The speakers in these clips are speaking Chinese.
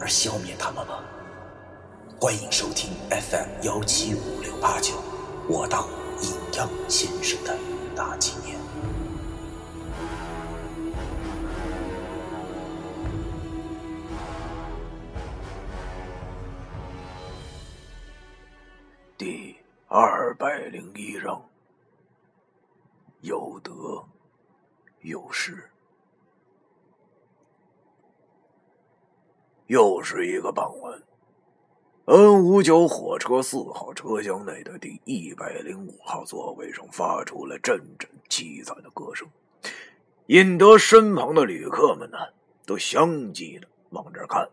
而消灭他们吗？欢迎收听 FM 幺七五六八九，我当阴阳先生的大纪念。第二百零一章，有得有失。又是一个傍晚，N 五九火车四号车厢内的第一百零五号座位上发出了阵阵凄惨的歌声，引得身旁的旅客们呢都相继的往这看。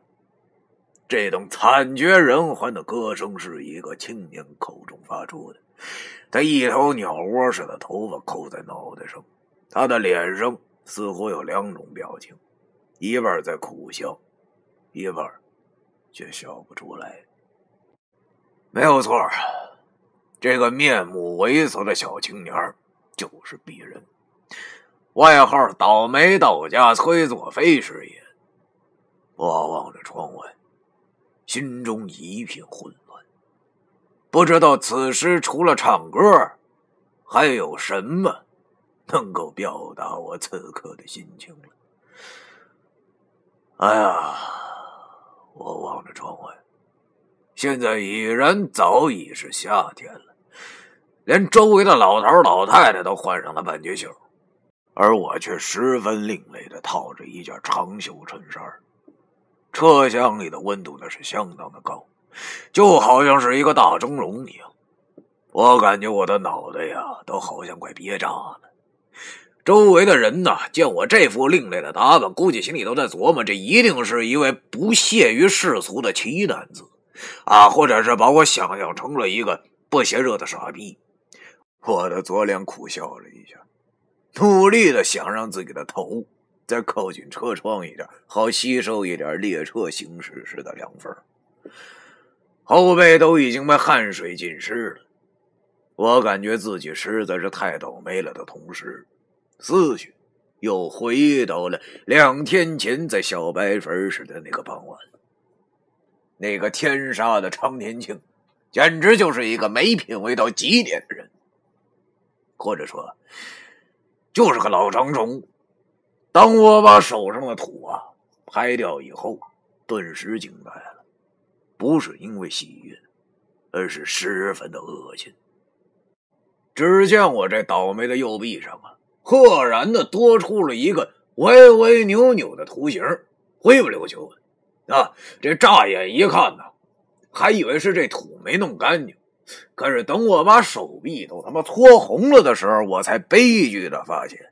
这等惨绝人寰的歌声是一个青年口中发出的。他一头鸟窝似的头发扣在脑袋上，他的脸上似乎有两种表情：一半在苦笑，一半却笑不出来。没有错，这个面目猥琐的小青年就是鄙人，外号“倒霉道家崔作飞师爷”。我望着窗外。心中一片混乱，不知道此时除了唱歌，还有什么能够表达我此刻的心情了。哎呀，我望着窗外，现在已然早已是夏天了，连周围的老头老太太都换上了半截袖，而我却十分另类的套着一件长袖衬衫。车厢里的温度那是相当的高，就好像是一个大蒸笼一样。我感觉我的脑袋呀，都好像快憋炸了。周围的人呢，见我这副另类的打扮，估计心里都在琢磨：这一定是一位不屑于世俗的奇男子啊，或者是把我想象成了一个不嫌热的傻逼。我的左脸苦笑了一下，努力的想让自己的头。再靠近车窗一点，好吸收一点列车行驶时的凉风。后背都已经被汗水浸湿了，我感觉自己实在是太倒霉了的同时，思绪又回到了两天前在小白坟时的那个傍晚。那个天杀的常年庆，简直就是一个没品位到极点的人，或者说，就是个老张虫。当我把手上的土啊拍掉以后，顿时惊呆了，不是因为喜悦，而是十分的恶心。只见我这倒霉的右臂上啊，赫然的多出了一个歪歪扭扭的图形，灰不溜秋的啊！这乍眼一看呢，还以为是这土没弄干净，可是等我把手臂都他妈搓红了的时候，我才悲剧的发现。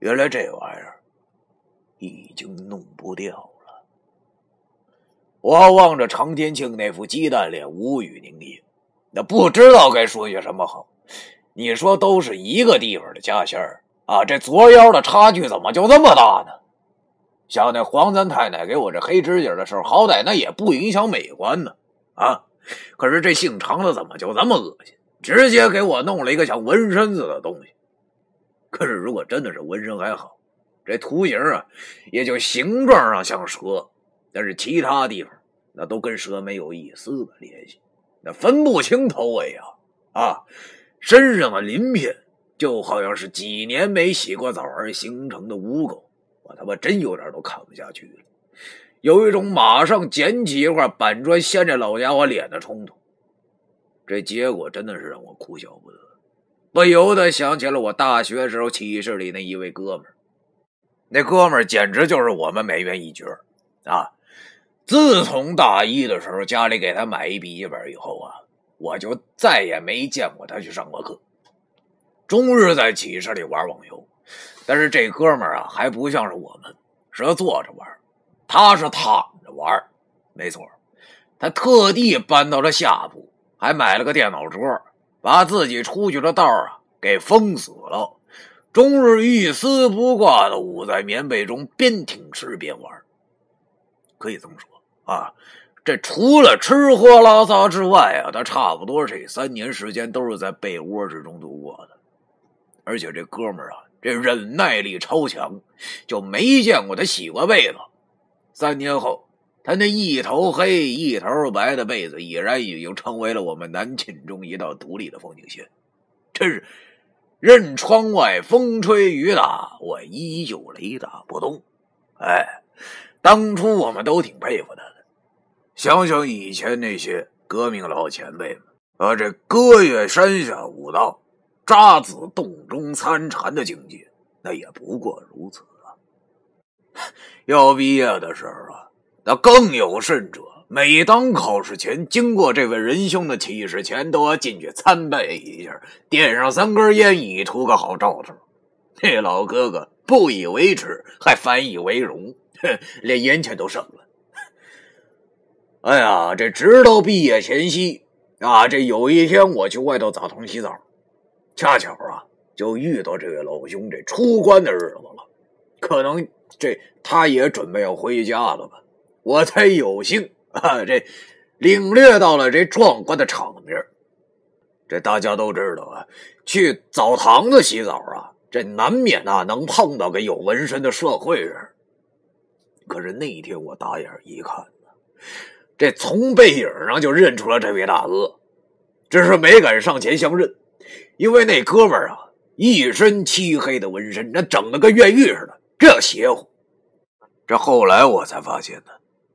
原来这玩意儿已经弄不掉了。我望着常天庆那副鸡蛋脸，无语凝噎，那不知道该说些什么好。你说都是一个地方的家仙儿啊，这左腰的差距怎么就这么大呢？像那黄三太太给我这黑指甲的时候，好歹那也不影响美观呢啊。可是这姓常的怎么就这么恶心，直接给我弄了一个像纹身似的东西。可是，如果真的是纹身还好，这图形啊，也就形状上像蛇，但是其他地方那都跟蛇没有一丝的联系，那分不清头尾啊！啊，身上的鳞片就好像是几年没洗过澡而形成的污垢，我他妈真有点都看不下去了，有一种马上捡起一块板砖掀这老家伙脸的冲动。这结果真的是让我哭笑不得。不由得想起了我大学时候寝室里那一位哥们儿，那哥们儿简直就是我们美院一绝啊！自从大一的时候家里给他买一笔记本以后，我就再也没见过他去上过课，终日在寝室里玩网游。但是这哥们儿啊，还不像是我们，是坐着玩，他是躺着玩没错，他特地搬到了下铺，还买了个电脑桌，把自己出去的道啊给封死了，终日一丝不挂的捂在棉被中，边听诗边玩。可以这么说啊，这除了吃喝拉撒之外啊，他差不多这三年时间都是在被窝之中度过的。而且这哥们儿啊，这忍耐力超强，就没见过他洗过被子。三年后，他那一头黑一头白的被子，已然已经成为了我们南寝中一道独立的风景线。真是任窗外风吹雨打，我依旧雷打不动。哎。当初我们都挺佩服他的，想想以前那些革命老前辈们，啊，这歌月山下武道，渣子洞中参禅的境界，那也不过如此啊。要毕业的时候啊，那更有甚者，每当考试前经过这位仁兄的起始前，都要进去参拜一下，点上三根烟，以图个好兆头。那老哥哥不以为耻，还反以为荣。哼连烟钱都省了。哎呀，这直到毕业前夕啊，这有一天我去外头澡堂洗澡，恰巧啊就遇到这位老兄这出关的日子了。可能这他也准备要回家了吧，我才有幸啊这领略到了这壮观的场面。这大家都知道啊，去澡堂子洗澡啊，这难免啊能碰到个有纹身的社会人。可是那天我打眼一看呢，这从背影上就认出了这位大哥，只是没敢上前相认，因为那哥们啊一身漆黑的纹身，那整的跟越狱似的，这邪乎。这后来我才发现呢，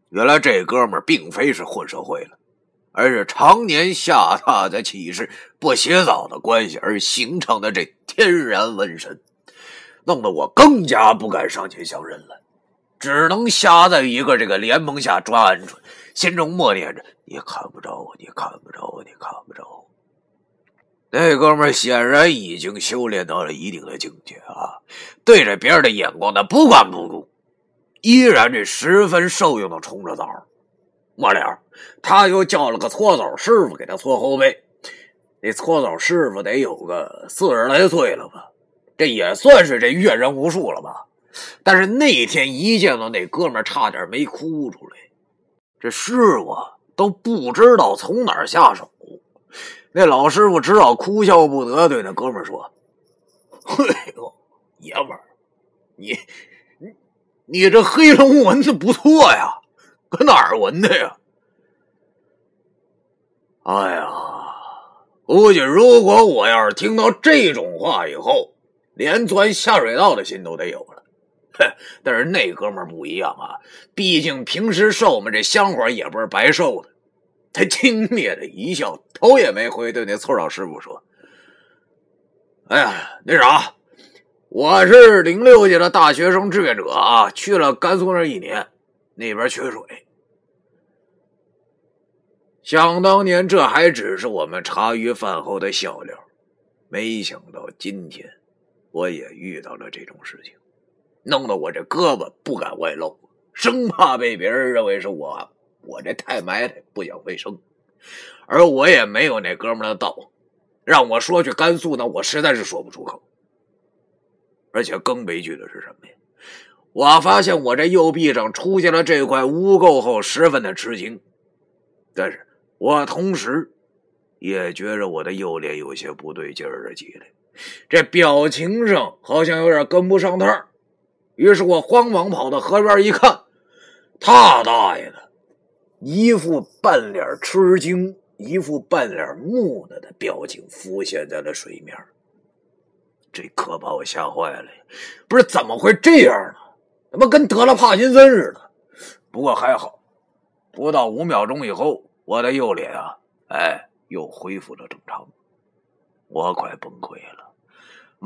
原来这哥们并非是混社会了，而是常年下榻在寝室不洗澡的关系而形成的这天然纹身，弄得我更加不敢上前相认了。只能瞎在一个这个联盟下抓鹌鹑，心中默念着：“你看不着我，你看不着我，你看不着我。”那哥们显然已经修炼到了一定的境界啊，对着别人的眼光他不管不顾，依然这十分受用的冲着澡。末了，他又叫了个搓澡师傅给他搓后背。那搓澡师傅得有个四十来岁了吧，这也算是这阅人无数了吧。但是那天一见到那哥们差点没哭出来。这师傅都不知道从哪儿下手。那老师傅只好哭笑不得，对那哥们说：“哎呦，爷们儿，你你你这黑龙纹的不错呀，搁哪儿纹的呀？”哎呀，估计如果我要是听到这种话以后，连钻下水道的心都得有了。但是那哥们不一样啊，毕竟平时受我们这香火也不是白受的。他轻蔑的一笑，头也没回，对那搓澡师傅说：“哎呀，那啥，我是零六届的大学生志愿者啊，去了甘肃那一年，那边缺水。想当年，这还只是我们茶余饭后的笑料，没想到今天，我也遇到了这种事情。”弄得我这胳膊不敢外露，生怕被别人认为是我我这太埋汰不讲卫生，而我也没有那哥们的道，让我说去甘肃呢，我实在是说不出口。而且更悲剧的是什么呀？我发现我这右臂上出现了这块污垢后，十分的吃惊，但是我同时也觉着我的右脸有些不对劲儿的起来，这表情上好像有点跟不上趟儿。于是我慌忙跑到河边一看，他大爷的，一副半脸吃惊、一副半脸木讷的表情浮现在了水面，这可把我吓坏了呀！不是怎么会这样呢？怎么跟得了帕金森似的。不过还好，不到五秒钟以后，我的右脸啊，哎，又恢复了正常。我快崩溃了。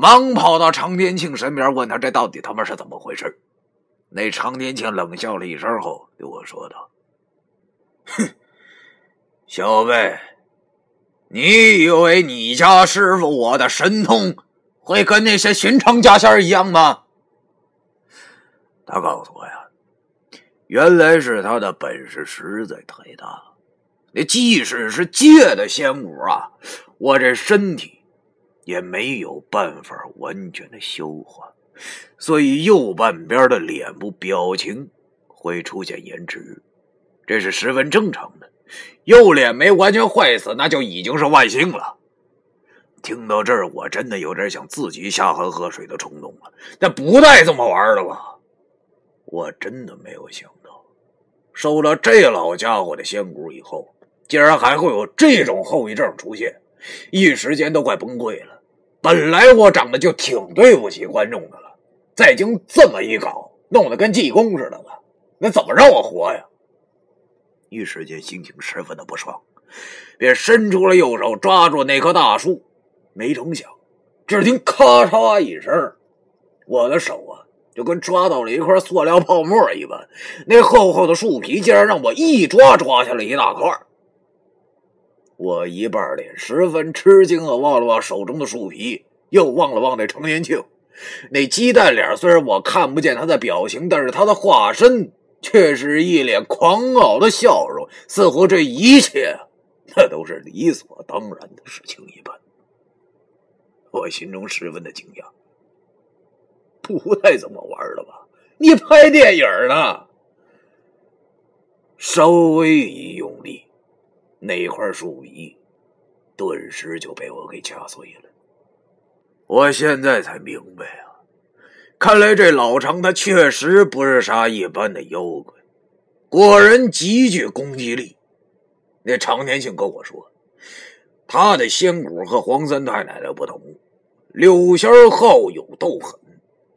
忙跑到常天庆身边，问他这到底他妈是怎么回事那常天庆冷笑了一声后对我说道：“哼，小贝，你以为你家师傅我的神通会跟那些寻常家仙一样吗？”他告诉我呀，原来是他的本事实在太大了，那即使是借的仙骨啊，我这身体也没有办法完全的消化，所以右半边的脸部表情会出现延迟，这是十分正常的。右脸没完全坏死，那就已经是万幸了。听到这儿，我真的有点想自己下河喝水的冲动了。那不带这么玩的吧？我真的没有想到，收了这老家伙的仙骨以后，竟然还会有这种后遗症出现，一时间都快崩溃了。本来我长得就挺对不起观众的了，再经这么一搞，弄得跟济公似的了，那怎么让我活呀？一时间心情十分的不爽，便伸出了右手抓住那棵大树。没成想，只听咔嚓一声，我的手啊，就跟抓到了一块塑料泡沫一般。那厚厚的树皮竟然让我一抓抓下了一大块。我一半脸十分吃惊的望了望手中的树皮，又望了望那程年庆。那鸡蛋脸虽然我看不见他的表情，但是他的化身却是一脸狂傲的笑容，似乎这一切那都是理所当然的事情一般。我心中十分的惊讶，不带这么玩的吧？你拍电影呢？稍微一用力，那块树皮顿时就被我给掐碎了。我现在才明白啊，看来这老常他确实不是啥一般的妖怪，果然极具攻击力。那常年庆跟我说。他的仙骨和黄三太奶奶不同，柳仙好有斗狠，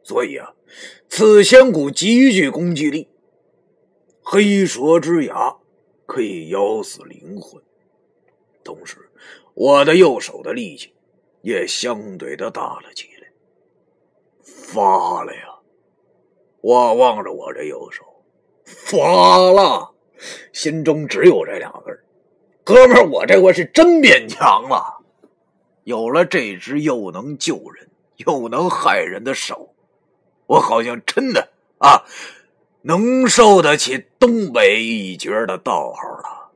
所以啊，此仙骨极具攻击力。黑蛇之牙可以咬死灵魂，同时我的右手的力气也相对的大了起来。发了呀！我望着我这右手，发了，心中只有这两个字哥们，我这回是真变强了，有了这只又能救人又能害人的手，我好像真的啊，能受得起东北一绝的道号了。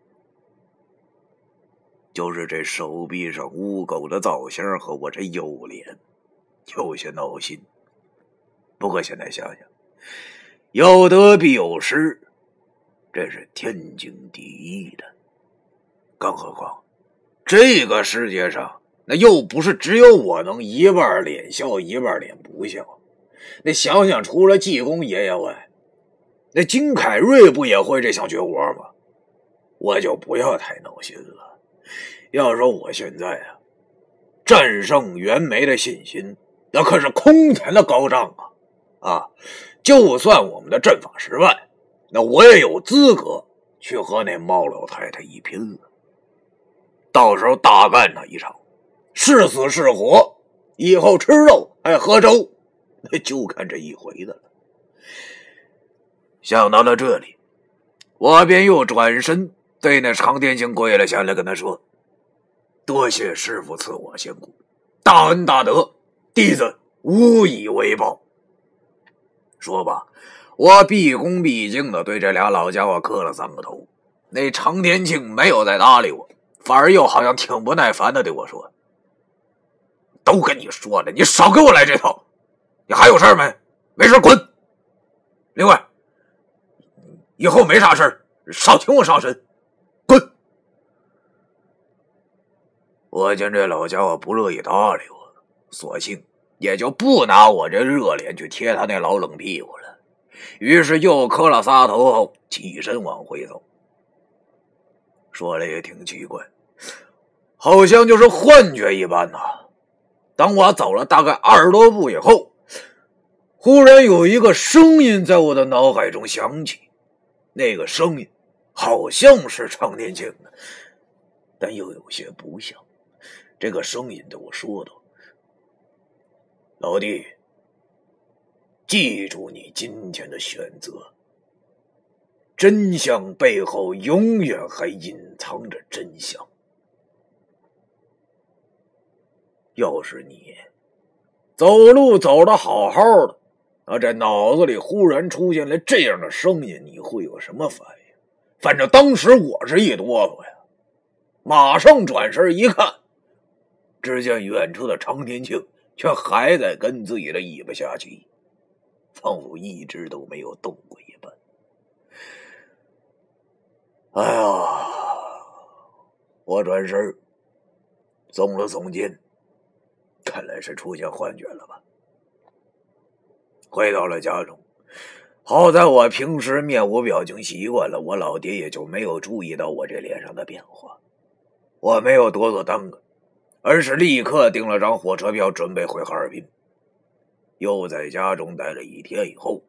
就是这手臂上污垢的造型和我这右脸，有些闹心。不过现在想想，有得必有失，这是天经地义的。更何况，这个世界上那又不是只有我能一半脸笑一半脸不笑。那想想，除了济公爷爷外，那金凯瑞不也会这项绝活吗？我就不要太闹心了。要说我现在啊，战胜袁枚的信心那可是空前的高涨啊！啊，就算我们的阵法失败，那我也有资格去和那猫老太太一拼了。到时候大干他一场，是死是活，以后吃肉还喝粥，那就看这一回的了。想到了这里，我便又转身对那常天星跪了下来，跟他说：“多谢师傅赐我仙骨，大恩大德，弟子无以为报。”说罢，我毕恭毕敬的对这俩老家伙磕了三个头。那常天庆没有再搭理我。反而又好像挺不耐烦的对我说：“都跟你说了，你少给我来这套！你还有事没？没事滚！另外，以后没啥事少请我上身，滚！”我见这老家伙不乐意搭理我，索性也就不拿我这热脸去贴他那老冷屁股了。于是又磕了仨头后，起身往回走。说来也挺奇怪。好像就是幻觉一般呐！当我走了大概二十多步以后，忽然有一个声音在我的脑海中响起。那个声音好像是常年庆的，但又有些不像。这个声音对我说道：“老弟，记住你今天的选择。真相背后永远还隐藏着真相。”要是你走路走的好好的，啊，这脑子里忽然出现了这样的声音，你会有什么反应？反正当时我是一哆嗦呀，马上转身一看，只见远处的常天庆却还在跟自己的尾巴下棋，仿佛一直都没有动过一般。哎呀！我转身，耸了耸肩，看来是出现幻觉了吧。回到了家中，好在我平时面无表情习惯了，我老爹也就没有注意到我这脸上的变化。我没有多做耽搁，而是立刻订了张火车票，准备回哈尔滨。又在家中待了一天以后，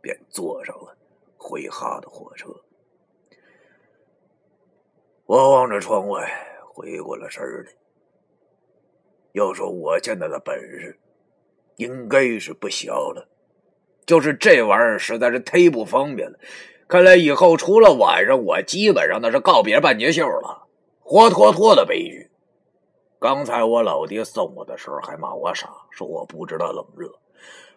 便坐上了回哈的火车。我望着窗外，回过了神来。要说我现在的本事，应该是不小了，就是这玩意儿实在是忒不方便了。看来以后除了晚上，我基本上那是告别半截袖了，活脱脱的悲剧。刚才我老爹送我的时候还骂我傻，说我不知道冷热。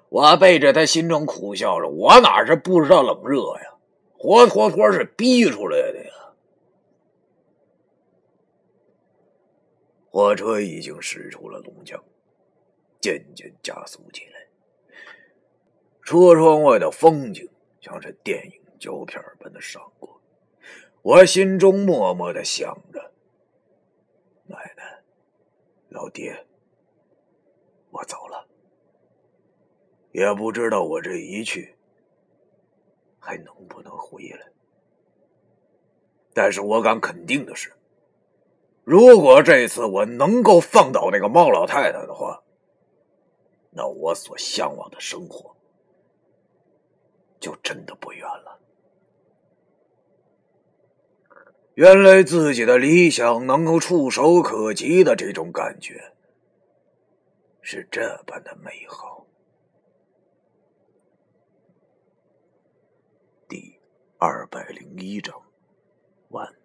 我背着他心中苦笑着，我哪是不知道冷热呀，活脱脱是逼出来的呀。火车已经驶出了龙江，渐渐加速起来。车窗外的风景像是电影胶片般的闪过，我心中默默的想着：“奶奶，老爹，我走了。也不知道我这一去还能不能回来。但是我敢肯定的是。”如果这次我能够放倒那个猫老太太的话，那我所向往的生活就真的不远了。原来自己的理想能够触手可及的这种感觉，是这般的美好。第二百零一章完。